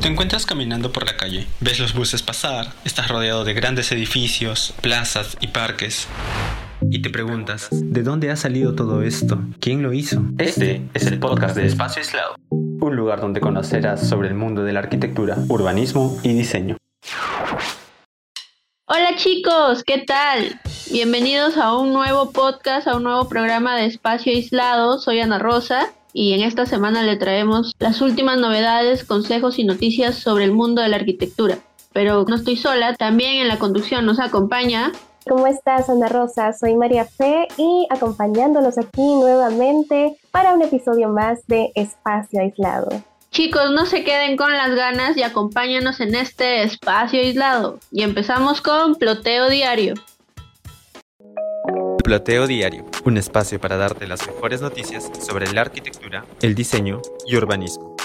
Te encuentras caminando por la calle, ves los buses pasar, estás rodeado de grandes edificios, plazas y parques. Y te preguntas, ¿de dónde ha salido todo esto? ¿Quién lo hizo? Este es el podcast de Espacio Aislado, un lugar donde conocerás sobre el mundo de la arquitectura, urbanismo y diseño. Hola chicos, ¿qué tal? Bienvenidos a un nuevo podcast, a un nuevo programa de Espacio Aislado. Soy Ana Rosa y en esta semana le traemos las últimas novedades, consejos y noticias sobre el mundo de la arquitectura. Pero no estoy sola, también en la conducción nos acompaña. ¿Cómo estás, Ana Rosa? Soy María Fe y acompañándolos aquí nuevamente para un episodio más de Espacio Aislado. Chicos, no se queden con las ganas y acompáñanos en este espacio aislado. Y empezamos con Ploteo Diario. Ploteo Diario, un espacio para darte las mejores noticias sobre la arquitectura, el diseño y urbanismo.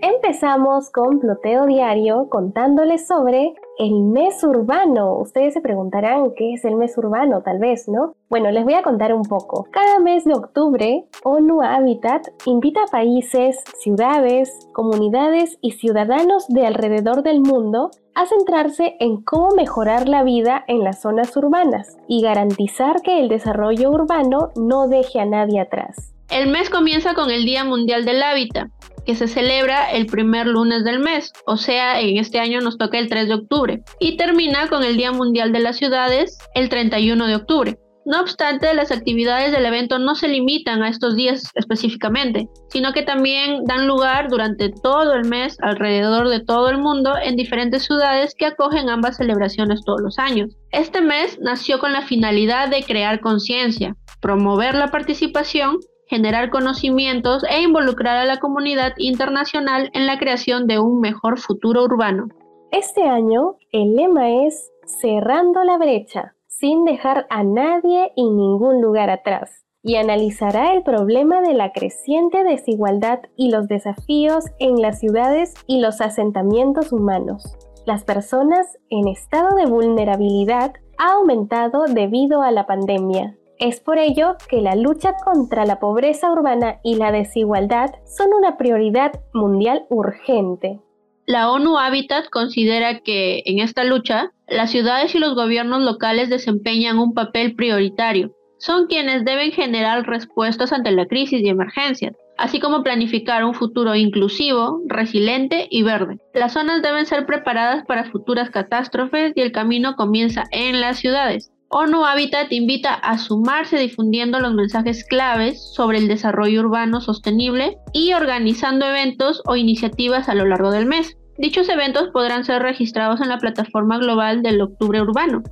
Empezamos con Ploteo Diario contándoles sobre el mes urbano. Ustedes se preguntarán qué es el mes urbano, tal vez, ¿no? Bueno, les voy a contar un poco. Cada mes de octubre, ONU Habitat invita a países, ciudades, comunidades y ciudadanos de alrededor del mundo a centrarse en cómo mejorar la vida en las zonas urbanas y garantizar que el desarrollo urbano no deje a nadie atrás. El mes comienza con el Día Mundial del Hábitat, que se celebra el primer lunes del mes, o sea, en este año nos toca el 3 de octubre, y termina con el Día Mundial de las Ciudades el 31 de octubre. No obstante, las actividades del evento no se limitan a estos días específicamente, sino que también dan lugar durante todo el mes alrededor de todo el mundo en diferentes ciudades que acogen ambas celebraciones todos los años. Este mes nació con la finalidad de crear conciencia, promover la participación generar conocimientos e involucrar a la comunidad internacional en la creación de un mejor futuro urbano. Este año el lema es Cerrando la brecha, sin dejar a nadie y ningún lugar atrás, y analizará el problema de la creciente desigualdad y los desafíos en las ciudades y los asentamientos humanos. Las personas en estado de vulnerabilidad ha aumentado debido a la pandemia, es por ello que la lucha contra la pobreza urbana y la desigualdad son una prioridad mundial urgente. La ONU Habitat considera que en esta lucha las ciudades y los gobiernos locales desempeñan un papel prioritario. Son quienes deben generar respuestas ante la crisis y emergencias, así como planificar un futuro inclusivo, resiliente y verde. Las zonas deben ser preparadas para futuras catástrofes y el camino comienza en las ciudades. ONU Habitat invita a sumarse difundiendo los mensajes claves sobre el desarrollo urbano sostenible y organizando eventos o iniciativas a lo largo del mes. Dichos eventos podrán ser registrados en la plataforma global del Octubre Urbano,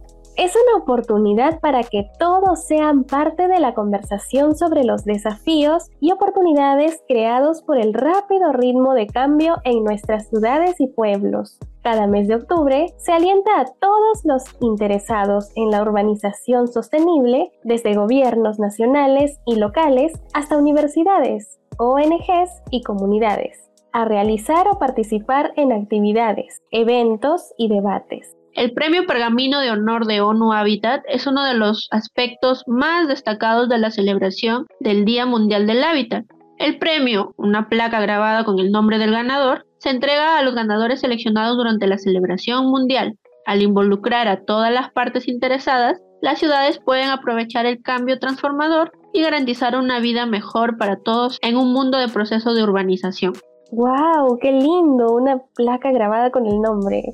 es una oportunidad para que todos sean parte de la conversación sobre los desafíos y oportunidades creados por el rápido ritmo de cambio en nuestras ciudades y pueblos. Cada mes de octubre se alienta a todos los interesados en la urbanización sostenible, desde gobiernos nacionales y locales hasta universidades, ONGs y comunidades, a realizar o participar en actividades, eventos y debates el Premio Pergamino de Honor de ONU Habitat es uno de los aspectos más destacados de la celebración del Día Mundial del Hábitat. El premio, una placa grabada con el nombre del ganador, se entrega a los ganadores seleccionados durante la celebración mundial. Al involucrar a todas las partes interesadas, las ciudades pueden aprovechar el cambio transformador y garantizar una vida mejor para todos en un mundo de proceso de urbanización. ¡Wow! ¡Qué lindo! Una placa grabada con el nombre.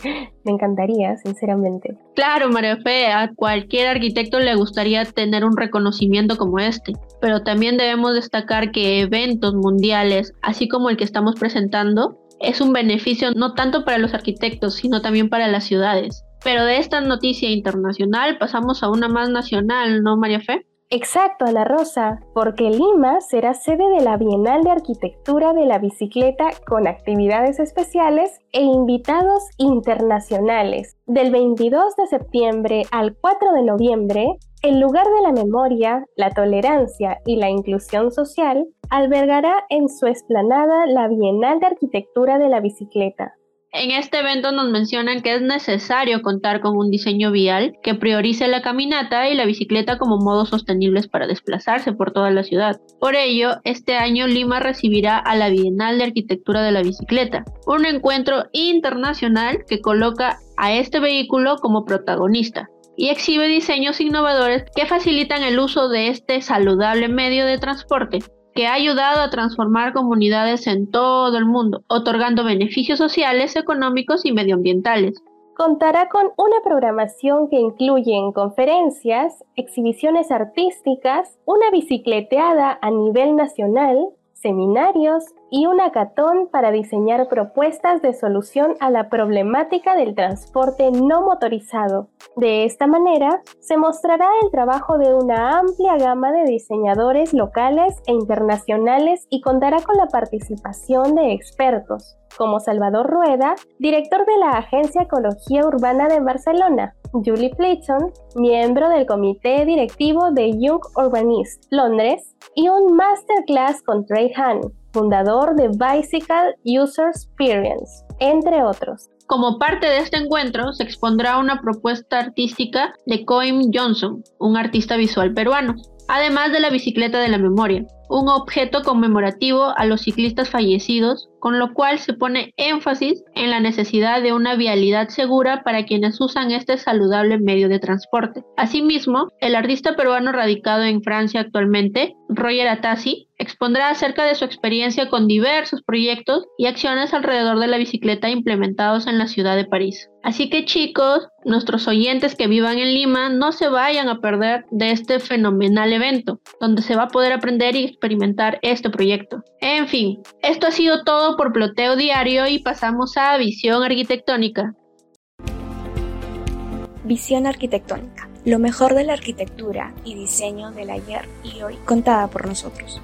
Me encantaría, sinceramente. Claro, María Fe, a cualquier arquitecto le gustaría tener un reconocimiento como este. Pero también debemos destacar que eventos mundiales, así como el que estamos presentando, es un beneficio no tanto para los arquitectos, sino también para las ciudades. Pero de esta noticia internacional pasamos a una más nacional, ¿no, María Fe? Exacto, la Rosa, porque Lima será sede de la Bienal de Arquitectura de la Bicicleta con actividades especiales e invitados internacionales. Del 22 de septiembre al 4 de noviembre, el lugar de la memoria, la tolerancia y la inclusión social albergará en su esplanada la Bienal de Arquitectura de la Bicicleta. En este evento nos mencionan que es necesario contar con un diseño vial que priorice la caminata y la bicicleta como modos sostenibles para desplazarse por toda la ciudad. Por ello, este año Lima recibirá a la Bienal de Arquitectura de la Bicicleta, un encuentro internacional que coloca a este vehículo como protagonista y exhibe diseños innovadores que facilitan el uso de este saludable medio de transporte que ha ayudado a transformar comunidades en todo el mundo, otorgando beneficios sociales, económicos y medioambientales. Contará con una programación que incluye conferencias, exhibiciones artísticas, una bicicleteada a nivel nacional, seminarios y un hackathon para diseñar propuestas de solución a la problemática del transporte no motorizado. De esta manera, se mostrará el trabajo de una amplia gama de diseñadores locales e internacionales y contará con la participación de expertos, como Salvador Rueda, director de la Agencia Ecología Urbana de Barcelona, Julie Plichon, miembro del comité directivo de Young Urbanist, Londres, y un masterclass con Trey Hahn, fundador de Bicycle User Experience, entre otros. Como parte de este encuentro, se expondrá una propuesta artística de Coim Johnson, un artista visual peruano, además de la bicicleta de la memoria, un objeto conmemorativo a los ciclistas fallecidos, con lo cual se pone énfasis en la necesidad de una vialidad segura para quienes usan este saludable medio de transporte. Asimismo, el artista peruano radicado en Francia actualmente, Roger Atassi, expondrá acerca de su experiencia con diversos proyectos y acciones alrededor de la bicicleta implementados en la ciudad de París. Así que chicos, nuestros oyentes que vivan en Lima no se vayan a perder de este fenomenal evento, donde se va a poder aprender y experimentar este proyecto. En fin, esto ha sido todo por Ploteo Diario y pasamos a Visión Arquitectónica. Visión Arquitectónica, lo mejor de la arquitectura y diseño del ayer y hoy contada por nosotros.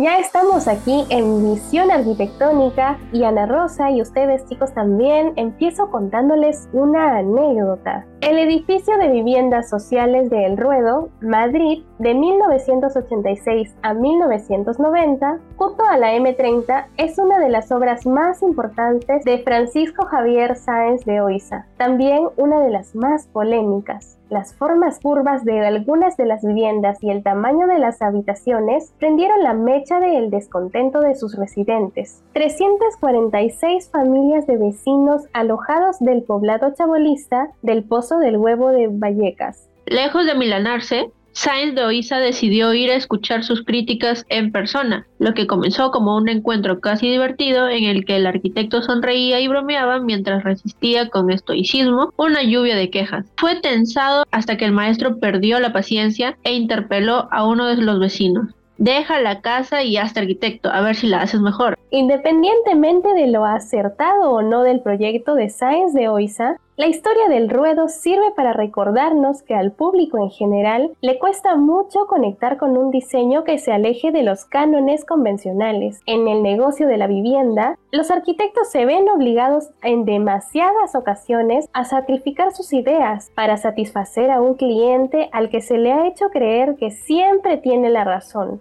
Ya estamos aquí en Misión Arquitectónica y Ana Rosa y ustedes chicos también empiezo contándoles una anécdota. El edificio de viviendas sociales de El Ruedo, Madrid, de 1986 a 1990, junto a la M30, es una de las obras más importantes de Francisco Javier Sáenz de Oiza, también una de las más polémicas. Las formas curvas de algunas de las viviendas y el tamaño de las habitaciones prendieron la mecha del descontento de sus residentes. 346 familias de vecinos alojados del poblado chabolista del Pozo del Huevo de Vallecas. Lejos de milanarse, Sainz de Oiza decidió ir a escuchar sus críticas en persona, lo que comenzó como un encuentro casi divertido en el que el arquitecto sonreía y bromeaba mientras resistía con estoicismo una lluvia de quejas. Fue tensado hasta que el maestro perdió la paciencia e interpeló a uno de los vecinos. Deja la casa y hazte arquitecto, a ver si la haces mejor. Independientemente de lo acertado o no del proyecto de Science de Oiza, la historia del ruedo sirve para recordarnos que al público en general le cuesta mucho conectar con un diseño que se aleje de los cánones convencionales. En el negocio de la vivienda, los arquitectos se ven obligados en demasiadas ocasiones a sacrificar sus ideas para satisfacer a un cliente al que se le ha hecho creer que siempre tiene la razón.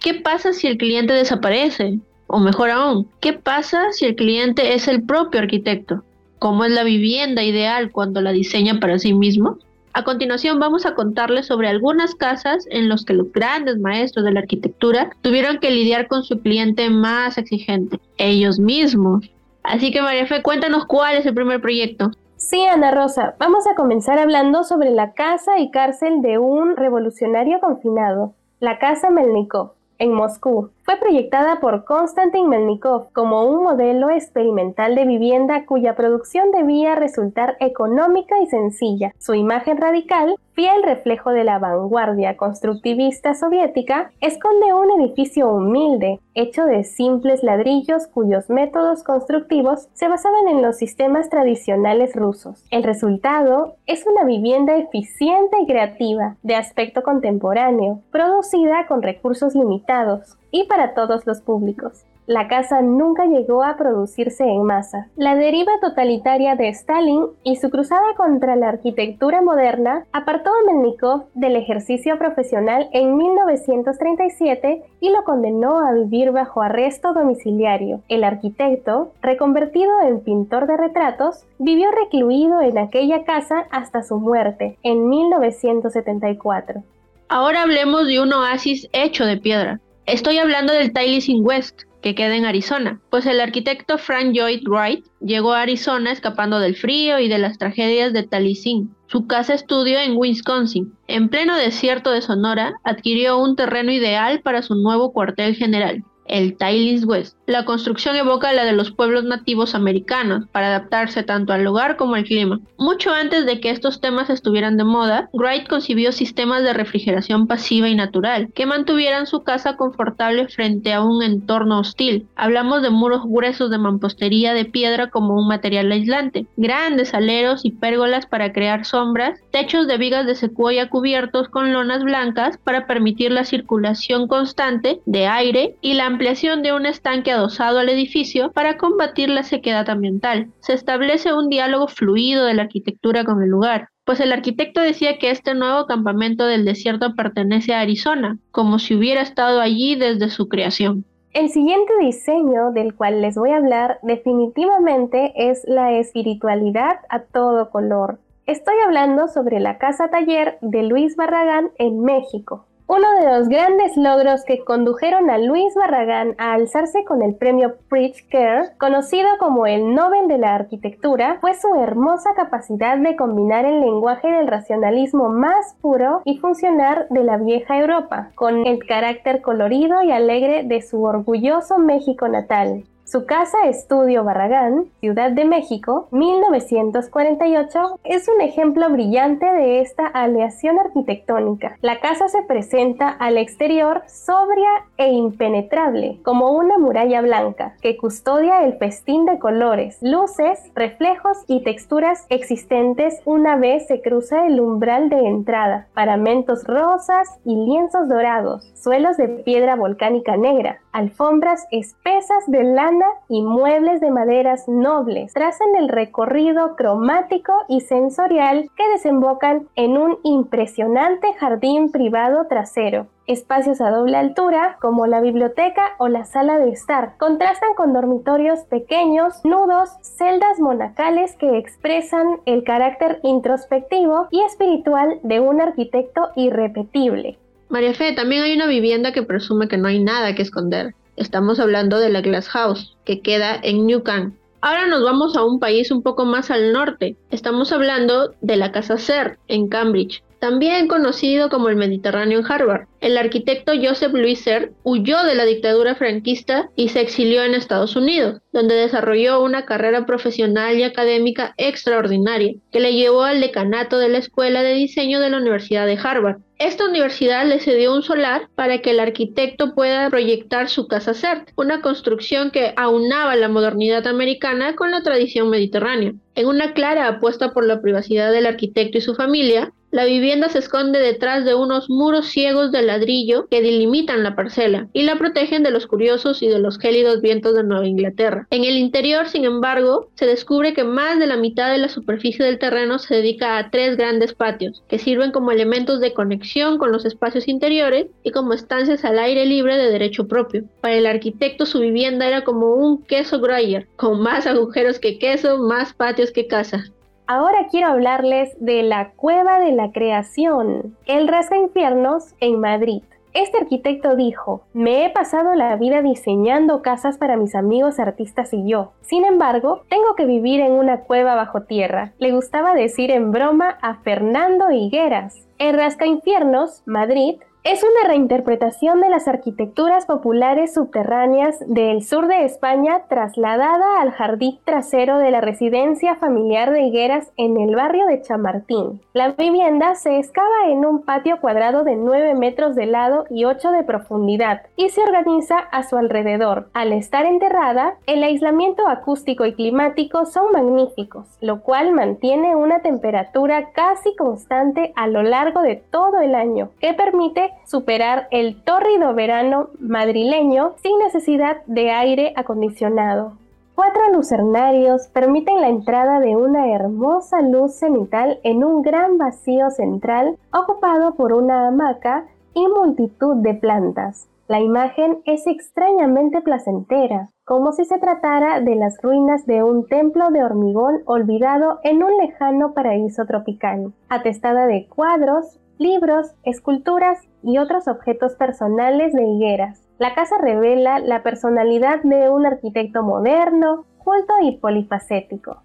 ¿Qué pasa si el cliente desaparece? O mejor aún, ¿qué pasa si el cliente es el propio arquitecto? ¿Cómo es la vivienda ideal cuando la diseña para sí mismo? A continuación vamos a contarles sobre algunas casas en las que los grandes maestros de la arquitectura tuvieron que lidiar con su cliente más exigente, ellos mismos. Así que María Fe, cuéntanos cuál es el primer proyecto. Sí, Ana Rosa, vamos a comenzar hablando sobre la casa y cárcel de un revolucionario confinado, la Casa Melnikov en Moscú. Fue proyectada por Konstantin Melnikov como un modelo experimental de vivienda cuya producción debía resultar económica y sencilla. Su imagen radical, fiel reflejo de la vanguardia constructivista soviética, esconde un edificio humilde, hecho de simples ladrillos cuyos métodos constructivos se basaban en los sistemas tradicionales rusos. El resultado es una vivienda eficiente y creativa, de aspecto contemporáneo, producida con recursos limitados, y para todos los públicos. La casa nunca llegó a producirse en masa. La deriva totalitaria de Stalin y su cruzada contra la arquitectura moderna apartó a Melnikov del ejercicio profesional en 1937 y lo condenó a vivir bajo arresto domiciliario. El arquitecto, reconvertido en pintor de retratos, vivió recluido en aquella casa hasta su muerte en 1974. Ahora hablemos de un oasis hecho de piedra. Estoy hablando del Taliesin West, que queda en Arizona, pues el arquitecto Frank Lloyd Wright llegó a Arizona escapando del frío y de las tragedias de Taliesin. Su casa estudio en Wisconsin. En pleno desierto de Sonora, adquirió un terreno ideal para su nuevo cuartel general el Tailis West. La construcción evoca la de los pueblos nativos americanos, para adaptarse tanto al lugar como al clima. Mucho antes de que estos temas estuvieran de moda, Wright concibió sistemas de refrigeración pasiva y natural, que mantuvieran su casa confortable frente a un entorno hostil. Hablamos de muros gruesos de mampostería de piedra como un material aislante, grandes aleros y pérgolas para crear sombras, techos de vigas de secuoya cubiertos con lonas blancas para permitir la circulación constante de aire y la ampliación de un estanque adosado al edificio para combatir la sequedad ambiental. Se establece un diálogo fluido de la arquitectura con el lugar, pues el arquitecto decía que este nuevo campamento del desierto pertenece a Arizona, como si hubiera estado allí desde su creación. El siguiente diseño del cual les voy a hablar definitivamente es la espiritualidad a todo color. Estoy hablando sobre la casa taller de Luis Barragán en México. Uno de los grandes logros que condujeron a Luis Barragán a alzarse con el premio Pritzker, conocido como el Nobel de la Arquitectura, fue su hermosa capacidad de combinar el lenguaje del racionalismo más puro y funcional de la vieja Europa, con el carácter colorido y alegre de su orgulloso México natal. Su casa estudio Barragán, Ciudad de México, 1948, es un ejemplo brillante de esta aleación arquitectónica. La casa se presenta al exterior sobria e impenetrable, como una muralla blanca, que custodia el festín de colores, luces, reflejos y texturas existentes una vez se cruza el umbral de entrada, paramentos rosas y lienzos dorados, suelos de piedra volcánica negra, alfombras espesas de lana y muebles de maderas nobles trazan el recorrido cromático y sensorial que desembocan en un impresionante jardín privado trasero. Espacios a doble altura, como la biblioteca o la sala de estar, contrastan con dormitorios pequeños, nudos, celdas monacales que expresan el carácter introspectivo y espiritual de un arquitecto irrepetible. María Fe, también hay una vivienda que presume que no hay nada que esconder. Estamos hablando de la Glass House, que queda en Newcan. Ahora nos vamos a un país un poco más al norte. Estamos hablando de la Casa Ser, en Cambridge, también conocido como el Mediterráneo en Harvard. El arquitecto Joseph Louis Serre huyó de la dictadura franquista y se exilió en Estados Unidos, donde desarrolló una carrera profesional y académica extraordinaria, que le llevó al decanato de la Escuela de Diseño de la Universidad de Harvard. Esta universidad le cedió un solar para que el arquitecto pueda proyectar su casa CERT, una construcción que aunaba la modernidad americana con la tradición mediterránea. En una clara apuesta por la privacidad del arquitecto y su familia, la vivienda se esconde detrás de unos muros ciegos de ladrillo que delimitan la parcela y la protegen de los curiosos y de los gélidos vientos de Nueva Inglaterra. En el interior, sin embargo, se descubre que más de la mitad de la superficie del terreno se dedica a tres grandes patios, que sirven como elementos de conexión con los espacios interiores y como estancias al aire libre de derecho propio. Para el arquitecto su vivienda era como un queso Gruyère, con más agujeros que queso, más patios que casa. Ahora quiero hablarles de la Cueva de la Creación, el Rasca Infiernos en Madrid. Este arquitecto dijo, me he pasado la vida diseñando casas para mis amigos artistas y yo. Sin embargo, tengo que vivir en una cueva bajo tierra. Le gustaba decir en broma a Fernando Higueras. El Rasca Infiernos, Madrid, es una reinterpretación de las arquitecturas populares subterráneas del sur de España trasladada al jardín trasero de la residencia familiar de Higueras en el barrio de Chamartín. La vivienda se excava en un patio cuadrado de 9 metros de lado y 8 de profundidad y se organiza a su alrededor. Al estar enterrada, el aislamiento acústico y climático son magníficos, lo cual mantiene una temperatura casi constante a lo largo de todo el año, que permite superar el tórrido verano madrileño sin necesidad de aire acondicionado. Cuatro lucernarios permiten la entrada de una hermosa luz cenital en un gran vacío central ocupado por una hamaca y multitud de plantas. La imagen es extrañamente placentera, como si se tratara de las ruinas de un templo de hormigón olvidado en un lejano paraíso tropical, atestada de cuadros, libros, esculturas y otros objetos personales de higueras. La casa revela la personalidad de un arquitecto moderno, culto y polifacético.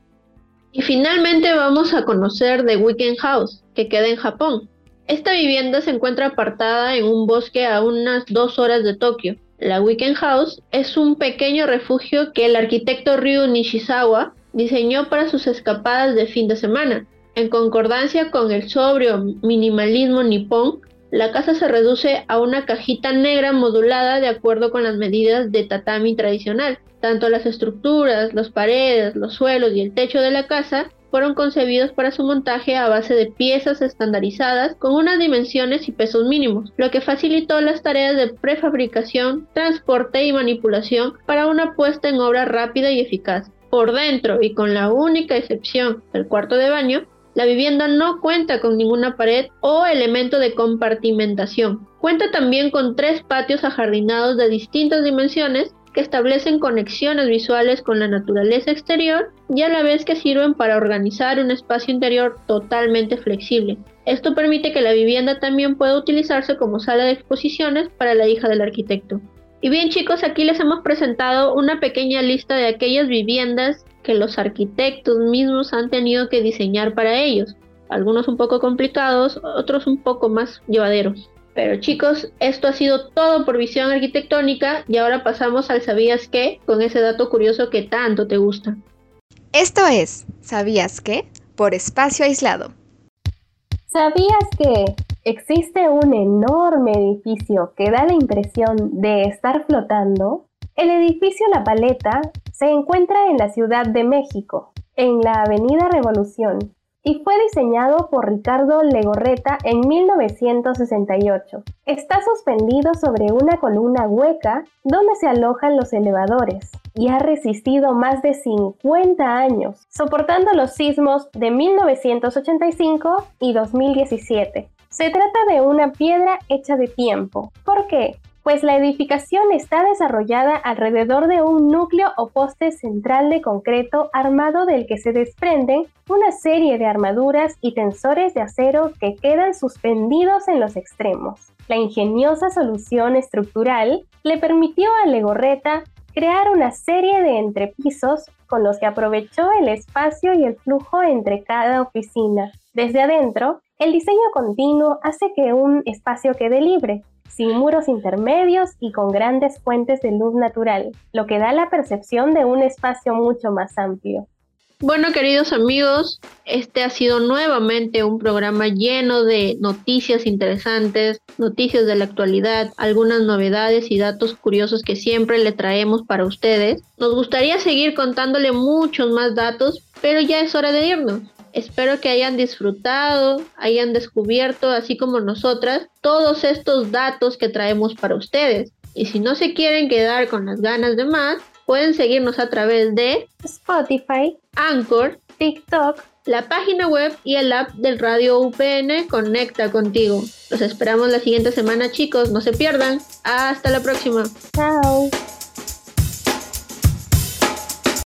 Y finalmente vamos a conocer The Weekend House, que queda en Japón. Esta vivienda se encuentra apartada en un bosque a unas dos horas de Tokio. La Weekend House es un pequeño refugio que el arquitecto Ryu Nishizawa diseñó para sus escapadas de fin de semana. En concordancia con el sobrio minimalismo nipón, la casa se reduce a una cajita negra modulada de acuerdo con las medidas de tatami tradicional. Tanto las estructuras, las paredes, los suelos y el techo de la casa fueron concebidos para su montaje a base de piezas estandarizadas con unas dimensiones y pesos mínimos, lo que facilitó las tareas de prefabricación, transporte y manipulación para una puesta en obra rápida y eficaz. Por dentro, y con la única excepción del cuarto de baño, la vivienda no cuenta con ninguna pared o elemento de compartimentación. Cuenta también con tres patios ajardinados de distintas dimensiones que establecen conexiones visuales con la naturaleza exterior y a la vez que sirven para organizar un espacio interior totalmente flexible. Esto permite que la vivienda también pueda utilizarse como sala de exposiciones para la hija del arquitecto. Y bien chicos, aquí les hemos presentado una pequeña lista de aquellas viviendas que los arquitectos mismos han tenido que diseñar para ellos. Algunos un poco complicados, otros un poco más llevaderos. Pero chicos, esto ha sido todo por visión arquitectónica y ahora pasamos al ¿sabías qué? con ese dato curioso que tanto te gusta. Esto es ¿Sabías qué? por espacio aislado. ¿Sabías que existe un enorme edificio que da la impresión de estar flotando? El edificio La Paleta se encuentra en la Ciudad de México, en la Avenida Revolución, y fue diseñado por Ricardo Legorreta en 1968. Está suspendido sobre una columna hueca donde se alojan los elevadores y ha resistido más de 50 años, soportando los sismos de 1985 y 2017. Se trata de una piedra hecha de tiempo. ¿Por qué? Pues la edificación está desarrollada alrededor de un núcleo o poste central de concreto armado del que se desprenden una serie de armaduras y tensores de acero que quedan suspendidos en los extremos. La ingeniosa solución estructural le permitió a Legorreta crear una serie de entrepisos con los que aprovechó el espacio y el flujo entre cada oficina. Desde adentro, el diseño continuo hace que un espacio quede libre, sin muros intermedios y con grandes fuentes de luz natural, lo que da la percepción de un espacio mucho más amplio. Bueno, queridos amigos, este ha sido nuevamente un programa lleno de noticias interesantes, noticias de la actualidad, algunas novedades y datos curiosos que siempre le traemos para ustedes. Nos gustaría seguir contándole muchos más datos, pero ya es hora de irnos. Espero que hayan disfrutado, hayan descubierto, así como nosotras, todos estos datos que traemos para ustedes. Y si no se quieren quedar con las ganas de más, pueden seguirnos a través de Spotify, Anchor, TikTok, la página web y el app del Radio UPN Conecta contigo. Los esperamos la siguiente semana chicos, no se pierdan. Hasta la próxima. Chao.